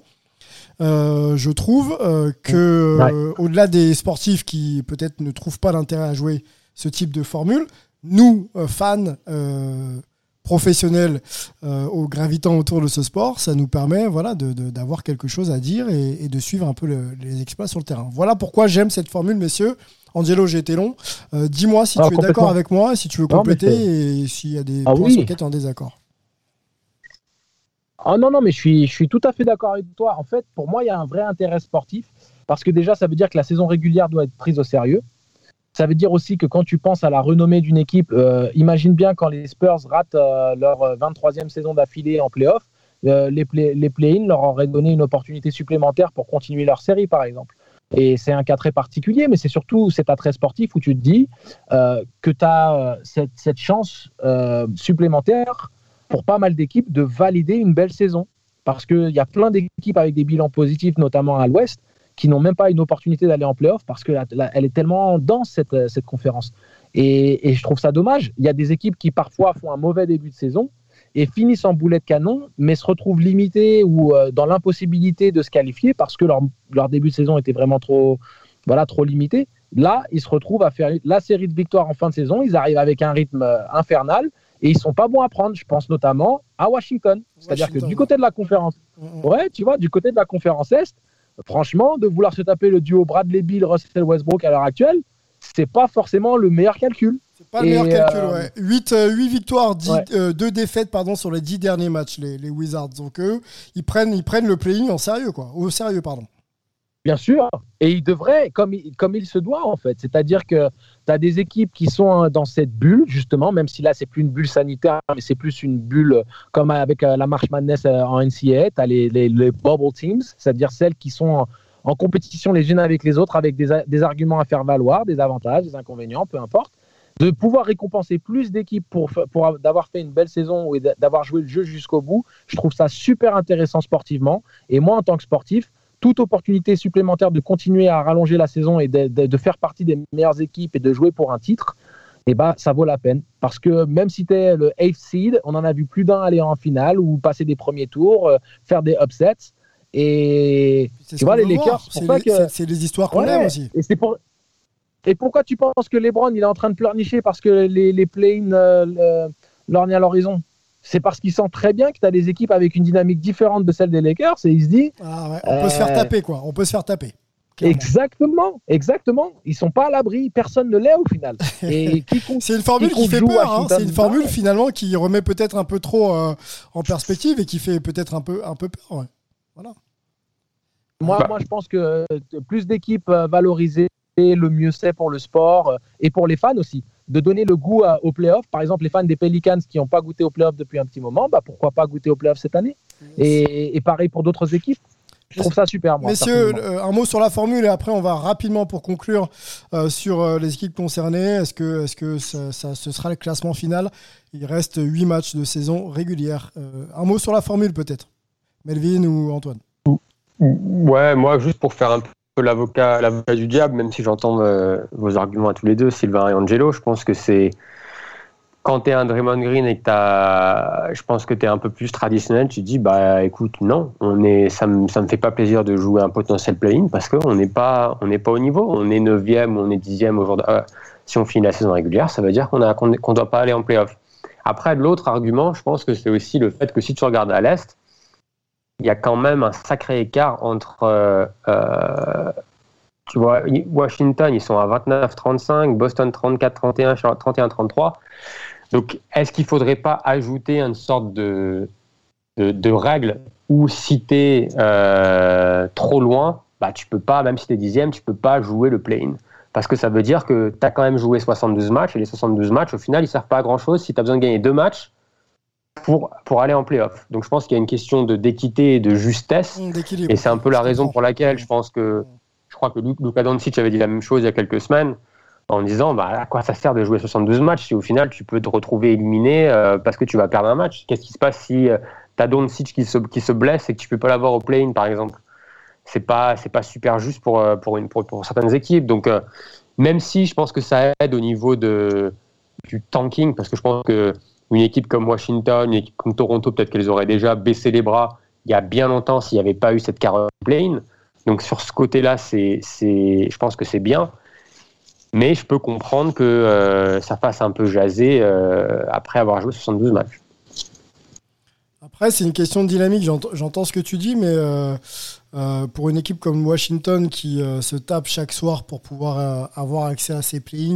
Euh, je trouve euh, que euh, au-delà des sportifs qui peut-être ne trouvent pas l'intérêt à jouer ce type de formule, nous, fans professionnels euh, au gravitant autour de ce sport, ça nous permet voilà, d'avoir quelque chose à dire et, et de suivre un peu le- les exploits sur le terrain. Voilà pourquoi j'aime cette formule, messieurs. Angelo, j'ai été long. Euh, Dis-moi si Ah, tu es d'accord avec moi, si tu veux Non, compléter et s'il y a des Ah points oui. sur lesquels tu es en désaccord. Ah non, non, mais je suis, je suis tout à fait d'accord avec toi. En fait, pour moi, il y a un vrai intérêt sportif parce que déjà, ça veut dire que la saison régulière doit être prise au sérieux. Ça veut dire aussi que quand tu penses à la renommée d'une équipe, euh, imagine bien quand les Spurs ratent euh, leur euh, 23e saison d'affilée en playoff, euh, les, play- les play-in leur auraient donné une opportunité supplémentaire pour continuer leur série, par exemple. Et c'est un cas très particulier, mais c'est surtout cet attrait sportif où tu te dis euh, que tu as cette, chance euh, supplémentaire pour pas mal d'équipes de valider une belle saison. Parce qu'il y a plein d'équipes avec des bilans positifs, notamment à l'Ouest, qui n'ont même pas une opportunité d'aller en playoff parce qu'elle est tellement dense, cette, euh, cette conférence. Et, et je trouve ça dommage. Il y a des équipes qui parfois font un mauvais début de saison et finissent en boulet de canon, mais se retrouvent limitées ou euh, dans l'impossibilité de se qualifier parce que leur, leur début de saison était vraiment trop, voilà, trop limité. Là, ils se retrouvent à faire la série de victoires en fin de saison. Ils arrivent avec un rythme euh, infernal et ils sont pas bons à prendre. Je pense notamment à Washington. C'est-à-dire que du côté de la conférence, Mm, mm. ouais, tu vois, du côté de la conférence Est, franchement, de vouloir se taper le duo Bradley Bill, Russell Westbrook à l'heure actuelle, c'est pas forcément le meilleur calcul. C'est pas le Et, meilleur calcul, euh, ouais. 8, victoires, 10, Ouais. 2 défaites pardon, sur les 10 derniers matchs, les, les Wizards. Donc eux, ils prennent, ils prennent le playing en sérieux, quoi. Au sérieux, pardon. Bien sûr. Et il devrait, comme il, comme il se doit, en fait. C'est-à-dire que tu as des équipes qui sont euh, dans cette bulle, justement, même si là, c'est plus une bulle sanitaire, mais c'est plus une bulle euh, comme avec euh, la March Madness euh, en NCAA. Tu as les, les, bubble teams, c'est-à-dire celles qui sont en, compétition les unes avec les autres, avec des, des arguments à faire valoir, des avantages, des inconvénients, peu importe. De pouvoir récompenser plus d'équipes pour, pour av- d'avoir fait une belle saison et d'a- d'avoir joué le jeu jusqu'au bout, je trouve ça super intéressant sportivement. Et moi, en tant que sportif, toute opportunité supplémentaire de continuer à rallonger la saison et de, de- de faire partie des meilleures équipes et de jouer pour un titre, eh ben, ça vaut la peine. Parce que même si tu es le 8th seed, on en a vu plus d'un aller en finale ou passer des premiers tours, euh, faire des upsets. Et tu ce vois, les. Lakers, c'est les, que- c'est- les histoires qu'on Ouais. aime aussi. et c'est pour. Et pourquoi tu penses que LeBron il est en train de pleurnicher parce que les, les play-in euh, le- lorgnent à l'horizon? C'est parce qu'il sent très bien que tu as des équipes avec une dynamique différente de celle des Lakers et il se dit Ah ouais, on peut se faire Euh, taper, quoi. On peut se faire taper. clairement. Exactement, exactement. Ils sont pas à l'abri, personne ne l'est au final. Et C'est une formule qui fait peur. hein. C'est une formule ouais. finalement qui remet peut-être un peu trop euh, en perspective et qui fait peut-être un peu, un peu peur. ouais. Voilà. Moi, Bah. moi, je pense que euh, plus d'équipes valorisées, le mieux c'est pour le sport et pour les fans aussi. De donner le goût à- aux playoffs. Par exemple, les fans des Pelicans qui n'ont pas goûté aux playoffs depuis un petit moment, bah, pourquoi pas goûter aux playoffs cette année? Et, et pareil pour d'autres équipes. Je trouve ça super, moi. Messieurs, euh, un mot sur la formule et après on va rapidement pour conclure euh, sur euh, les équipes concernées. Est-ce que, est-ce que ça, ça- ce sera le classement final? Il reste 8 matchs de saison régulière. Euh, un mot sur la formule peut-être Melvin ou Antoine Ouais, moi, juste pour faire un l'avocat du diable, même si j'entends euh, vos arguments à tous les deux, Sylvain et Angelo. Je pense que c'est quand tu es un Draymond Green et que je pense que tu es un peu plus traditionnel, tu te dis bah écoute non, on est, ça me ça me fait pas plaisir de jouer un potentiel play-in parce qu'on n'est pas pas au niveau, on est 9e ou on est 10e aujourd'hui. Euh, si on finit la saison régulière, ça veut dire qu'on a qu'on doit pas aller en playoff. Après l'autre argument, je pense que c'est aussi le fait que si tu regardes à l'est, il y a quand même un sacré écart entre euh, euh, tu vois, Washington, ils sont à 29-35, Boston 34-31, Charlotte 31-33. Donc, est-ce qu'il ne faudrait pas ajouter une sorte de, de, règle où si tu es euh, trop loin, bah, tu peux pas, même si tu es dixième, tu peux pas jouer le play-in. Parce que ça veut dire que tu as quand même joué 72 matchs, et les 72 matchs, au final, ils servent pas à grand-chose si tu as besoin de gagner deux matchs pour, pour aller en play-off. Donc, je pense qu'il y a une question d'équité et de justesse. Et c'est un peu la raison pour laquelle je pense que je crois que Luka Doncic avait dit la même chose il y a quelques semaines en disant bah, à quoi ça sert de jouer 72 matchs si au final tu peux te retrouver éliminé euh, parce que tu vas perdre un match? Qu'est-ce qui se passe si euh, tu as Doncic qui se, qui se blesse et que tu peux pas l'avoir au play-in par exemple? C'est pas c'est pas super juste pour euh, pour, une, pour, pour certaines équipes. Donc euh, même si je pense que ça aide au niveau de du tanking parce que je pense que une équipe comme Washington, une équipe comme Toronto, peut-être qu'elles auraient déjà baissé les bras il y a bien longtemps s'il n'y avait pas eu cette play-in. Donc sur ce côté-là, c'est, je pense que c'est bien. Mais je peux comprendre que euh, ça fasse un peu jaser euh, après avoir joué 72 matchs. Après, c'est une question de dynamique. J'entends, ce que tu dis, mais euh, pour une équipe comme Washington qui se tape chaque soir pour pouvoir avoir accès à ses play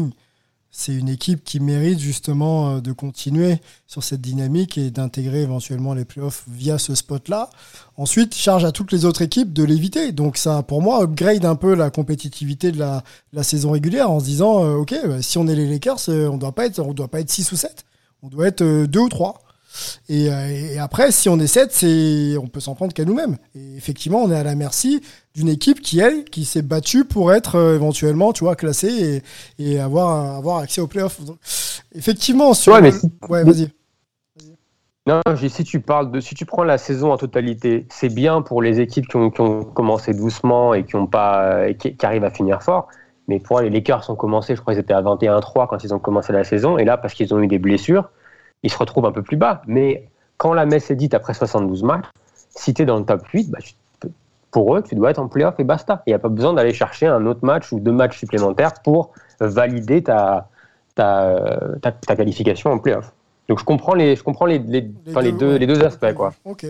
c'est une équipe qui mérite justement euh, de continuer sur cette dynamique et d'intégrer éventuellement les playoffs via ce spot-là. Ensuite, charge à toutes les autres équipes de l'éviter. Donc ça, pour moi, upgrade un peu la compétitivité de la, saison régulière en se disant, euh, ok, bah, si on est les Lakers, euh, on on doit pas être 6 ou 7, on doit être 2 ou 3. Et, euh, et après, si on est 7, c'est, on peut s'en prendre qu'à nous-mêmes. Et effectivement, on est à la merci d'une équipe qui, elle, qui s'est battue pour être euh, éventuellement, tu vois, classée et, et avoir, avoir accès aux playoffs. Donc, effectivement, sur. Ouais, mais si- ouais, vas-y. Non, si tu parles de, si tu prends la saison en totalité, c'est bien pour les équipes qui ont, qui ont commencé doucement et qui ont pas, et qui, qui arrivent à finir fort. Mais pour moi, les Lakers ont commencé, je crois qu'ils étaient à 21-3 quand ils ont commencé la saison. Et là, parce qu'ils ont eu des blessures, ils se retrouvent un peu plus bas. Mais quand la messe est dite après 72 matchs, si tu es dans le top 8, bah, pour eux, tu dois être en playoff et basta. Il n'y a pas besoin d'aller chercher un autre match ou deux matchs supplémentaires pour valider ta, ta, ta, ta qualification en playoff. Donc je comprends les, je comprends les, les, enfin, les deux, ouais. les deux aspects. Quoi. Ok.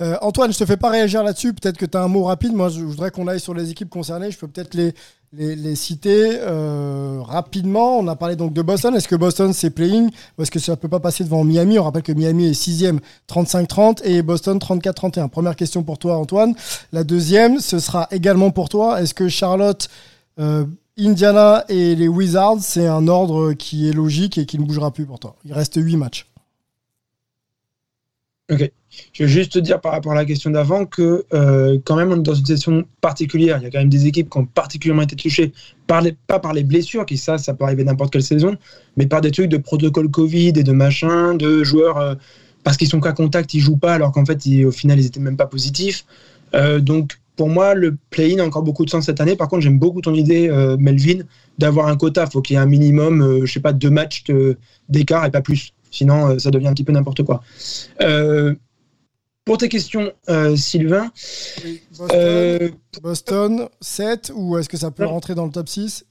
Euh, Antoine, je te fais pas réagir là-dessus. Peut-être que tu as un mot rapide. Moi, je voudrais qu'on aille sur les équipes concernées. Je peux peut-être les, les, les citer euh, rapidement. On a parlé donc de Boston. Est-ce que Boston, c'est playing ou est-ce que ça peut pas passer devant Miami? On rappelle que Miami est sixième, 35-30 et Boston 34-31. Première question pour toi, Antoine. La deuxième, ce sera également pour toi. Est-ce que Charlotte, euh, Indiana et les Wizards, c'est un ordre qui est logique et qui ne bougera plus pour toi? Il reste huit matchs. Ok. Je veux juste te dire par rapport à la question d'avant que euh, quand même on est dans une situation particulière. Il y a quand même des équipes qui ont particulièrement été touchées, par les, pas par les blessures, qui ça, ça peut arriver n'importe quelle saison, mais par des trucs de protocole Covid et de machin, de joueurs euh, parce qu'ils sont qu'à contact, ils jouent pas alors qu'en fait ils- au final ils étaient même pas positifs. Euh, donc pour moi le play-in a encore beaucoup de sens cette année. Par contre j'aime beaucoup ton idée Melvin d'avoir un quota. Faut qu'il y ait un minimum, je sais pas, deux matchs d'écart et pas plus. Sinon euh, ça devient un petit peu n'importe quoi. Euh, pour tes questions, euh, Sylvain, Boston, euh, Boston 7 ou est-ce que ça peut rentrer dans le top 6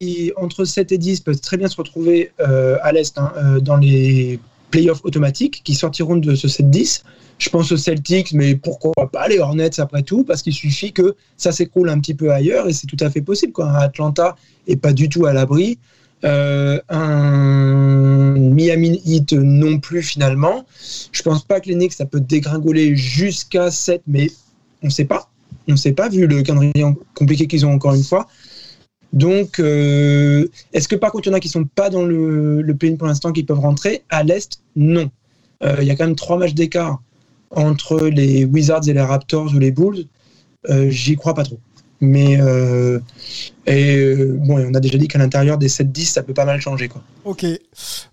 et entre 7 et 10 peuvent très bien se retrouver euh, à l'Est hein, euh, dans les playoffs automatiques qui sortiront de ce 7-10. Je pense aux Celtics, mais pourquoi pas les Hornets après tout, parce qu'il suffit que ça s'écroule un petit peu ailleurs et c'est tout à fait possible. Quoi. Atlanta est pas du tout à l'abri. Euh, un Miami Heat non plus finalement. Je pense pas que les Knicks ça peut dégringoler jusqu'à 7, mais on sait pas. On sait pas vu le calendrier compliqué qu'ils ont encore une fois. Donc, euh, est-ce que par contre, il y en a qui sont pas dans le, le play-in pour l'instant qui peuvent rentrer? À l'Est, non. Euh, Il y a quand même trois matchs d'écart entre les Wizards et les Raptors ou les Bulls. J'y crois pas trop. Mais euh, et, euh, bon, et on a déjà dit qu'à l'intérieur des 7-10, ça peut pas mal changer. Quoi. Ok,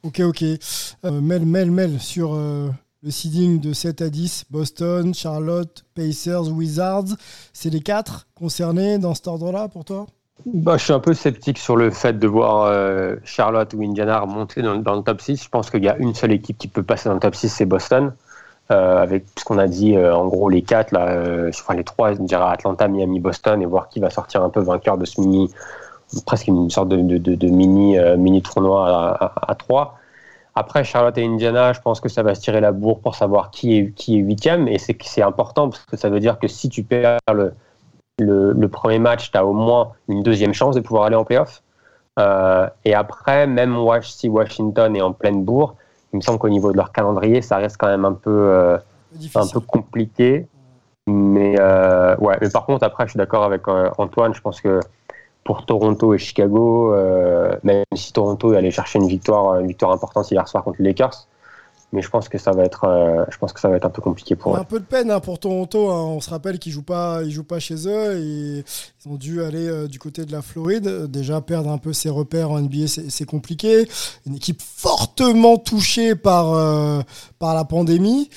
ok, ok. Euh, Mel, Mel, Mel, sur euh, le seeding de 7 à 10, Boston, Charlotte, Pacers, Wizards. C'est les quatre concernés dans cet ordre-là pour toi? Bah, je suis un peu sceptique sur le fait de voir euh, Charlotte ou Indiana monter dans, dans, le top 6. Je pense qu'il y a une seule équipe qui peut passer dans le top 6, c'est Boston. Euh, avec ce qu'on a dit, euh, en gros, les quatre, là, euh, enfin les trois, je dirais Atlanta, Miami, Boston, et voir qui va sortir un peu vainqueur de ce mini, presque une sorte de, de, mini, mini tournoi à, à, trois. Après, Charlotte et Indiana, je pense que ça va se tirer la bourre pour savoir qui est, qui est huitième, et c'est important parce que ça veut dire que si tu perds le, le, le premier match, tu as au moins une deuxième chance de pouvoir aller en playoff. Et après, même si Washington est en pleine bourre, il me semble qu'au niveau de leur calendrier, ça reste quand même un peu, euh, un peu compliqué. Mais, euh, ouais. mais par contre, après, je suis d'accord avec euh, Antoine. Je pense que pour Toronto et Chicago, euh, même si Toronto est allé chercher une victoire, une victoire importante hier soir contre les Lakers, mais je pense que ça va être, euh, je pense que ça va être un peu compliqué pour eux. Un peu de peine hein, pour Toronto. Hein. On se rappelle qu'ils jouent pas, ils jouent pas chez eux et ils ont dû aller euh, du côté de la Floride. Déjà perdre un peu ses repères en NBA, c'est compliqué. Une équipe fortement touchée par euh, par la pandémie,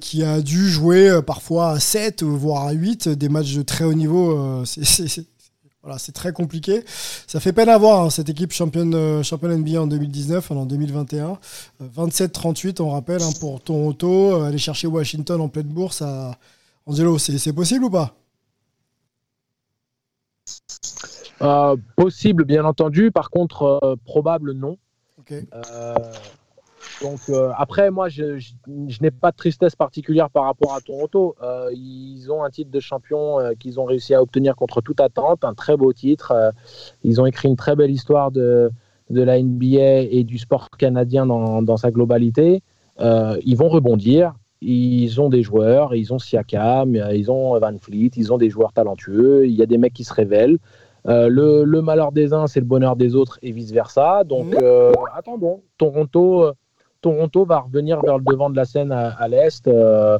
qui a dû jouer parfois à 7 voire à 8 des matchs de très haut niveau. c'est voilà, c'est très compliqué. Ça fait peine à voir hein, cette équipe championne, euh, championne NBA en 2019, en 2021. Euh, 27-38, on rappelle, hein, pour Toronto. Euh, aller chercher Washington en pleine bourse, à... Angelo, c'est possible ou pas? Euh, Possible, bien entendu. Par contre, euh, probable, non. Okay. Donc euh, après, moi, je, je, je n'ai pas de tristesse particulière par rapport à Toronto. Euh, ils ont un titre de champion euh, qu'ils ont réussi à obtenir contre toute attente, un très beau titre. Ils ont écrit une très belle histoire de, de la NBA et du sport canadien dans, dans sa globalité. Ils vont rebondir. Ils ont des joueurs, ils ont Siakam, ils ont Van Fleet, ils ont des joueurs talentueux. Il y a des mecs qui se révèlent. Euh, le, le, malheur des uns, c'est le bonheur des autres et vice versa. Donc, euh, attendons. Toronto, Toronto va revenir vers le devant de la scène à, à l'Est euh,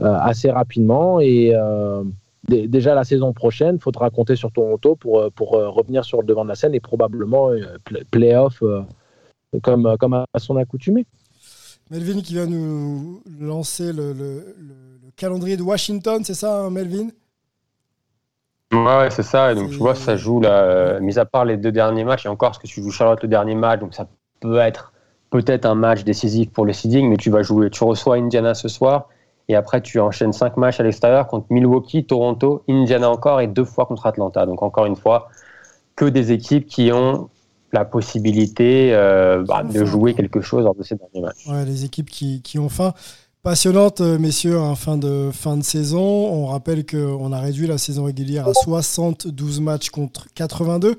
euh, assez rapidement. Et euh, déjà la saison prochaine, il faudra compter sur Toronto pour, pour revenir sur le devant de la scène et probablement playoff comme, comme à son accoutumé. Melvin qui va nous lancer le, le, le calendrier de Washington, c'est ça, hein, Melvin? Ouais, c'est ça. Donc, tu vois, ça joue, là, euh, mis à part les deux derniers matchs, et encore, parce que tu joues Charlotte le dernier match, donc ça peut être peut-être un match décisif pour le seeding, mais tu vas jouer, tu reçois Indiana ce soir, et après, tu enchaînes cinq matchs à l'extérieur contre Milwaukee, Toronto, Indiana encore, et deux fois contre Atlanta. Donc, encore une fois, que des équipes qui ont la possibilité euh, bah, de jouer quelque chose lors de ces derniers matchs. Ouais, les équipes qui, qui ont faim passionnante, messieurs, en fin de, fin de saison. On rappelle qu'on a réduit la saison régulière à 72 matchs contre 82.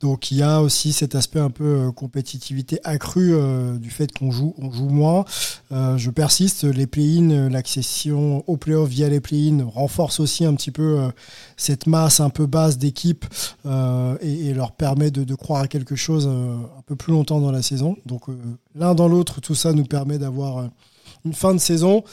Donc il y a aussi cet aspect un peu euh, compétitivité accrue euh, du fait qu'on joue, on joue moins. Euh, je persiste, les play-in, l'accession aux playoffs via les play-in renforce aussi un petit peu cette masse un peu basse d'équipes et, leur permet de, de, croire à quelque chose un peu plus longtemps dans la saison. Donc l'un dans l'autre, tout ça nous permet d'avoir une fin de saison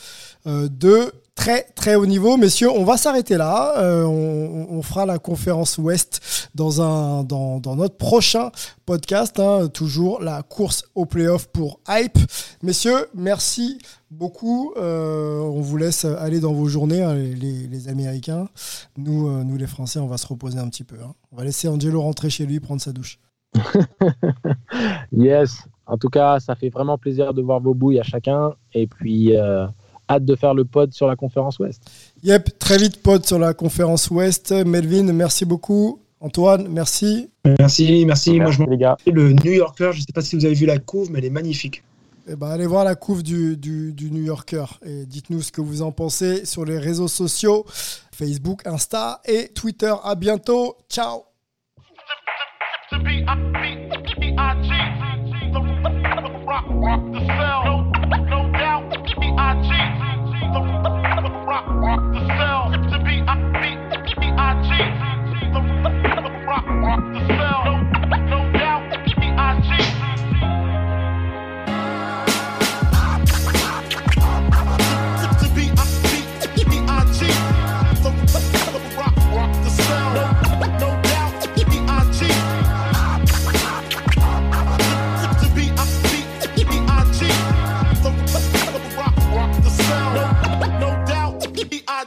euh, de très très haut niveau. Messieurs, on va s'arrêter là. Euh, on, fera la conférence Ouest dans, un, dans, dans notre prochain podcast. Hein, toujours la course au playoff pour Hype. Messieurs, merci beaucoup. Euh, on vous laisse aller dans vos journées, hein, les, Américains. Nous, euh, nous, les Français, on va se reposer un petit peu. Hein. On va laisser Angelo rentrer chez lui, prendre sa douche. yes. En tout cas, ça fait vraiment plaisir de voir vos bouilles à chacun. Et puis, hâte de faire le pod sur la conférence Ouest. Yep, très vite pod sur la conférence Ouest. Melvin, merci beaucoup. Antoine, merci. Merci, merci. merci Moi, je les gars. Le New Yorker, je ne sais pas si vous avez vu la couve, mais elle est magnifique. Eh ben, allez voir la couve du, du, du New Yorker et dites-nous ce que vous en pensez sur les réseaux sociaux, Facebook, Insta et Twitter. À bientôt. Ciao. rock, rock the cell.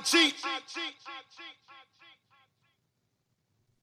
cheat. I cheat.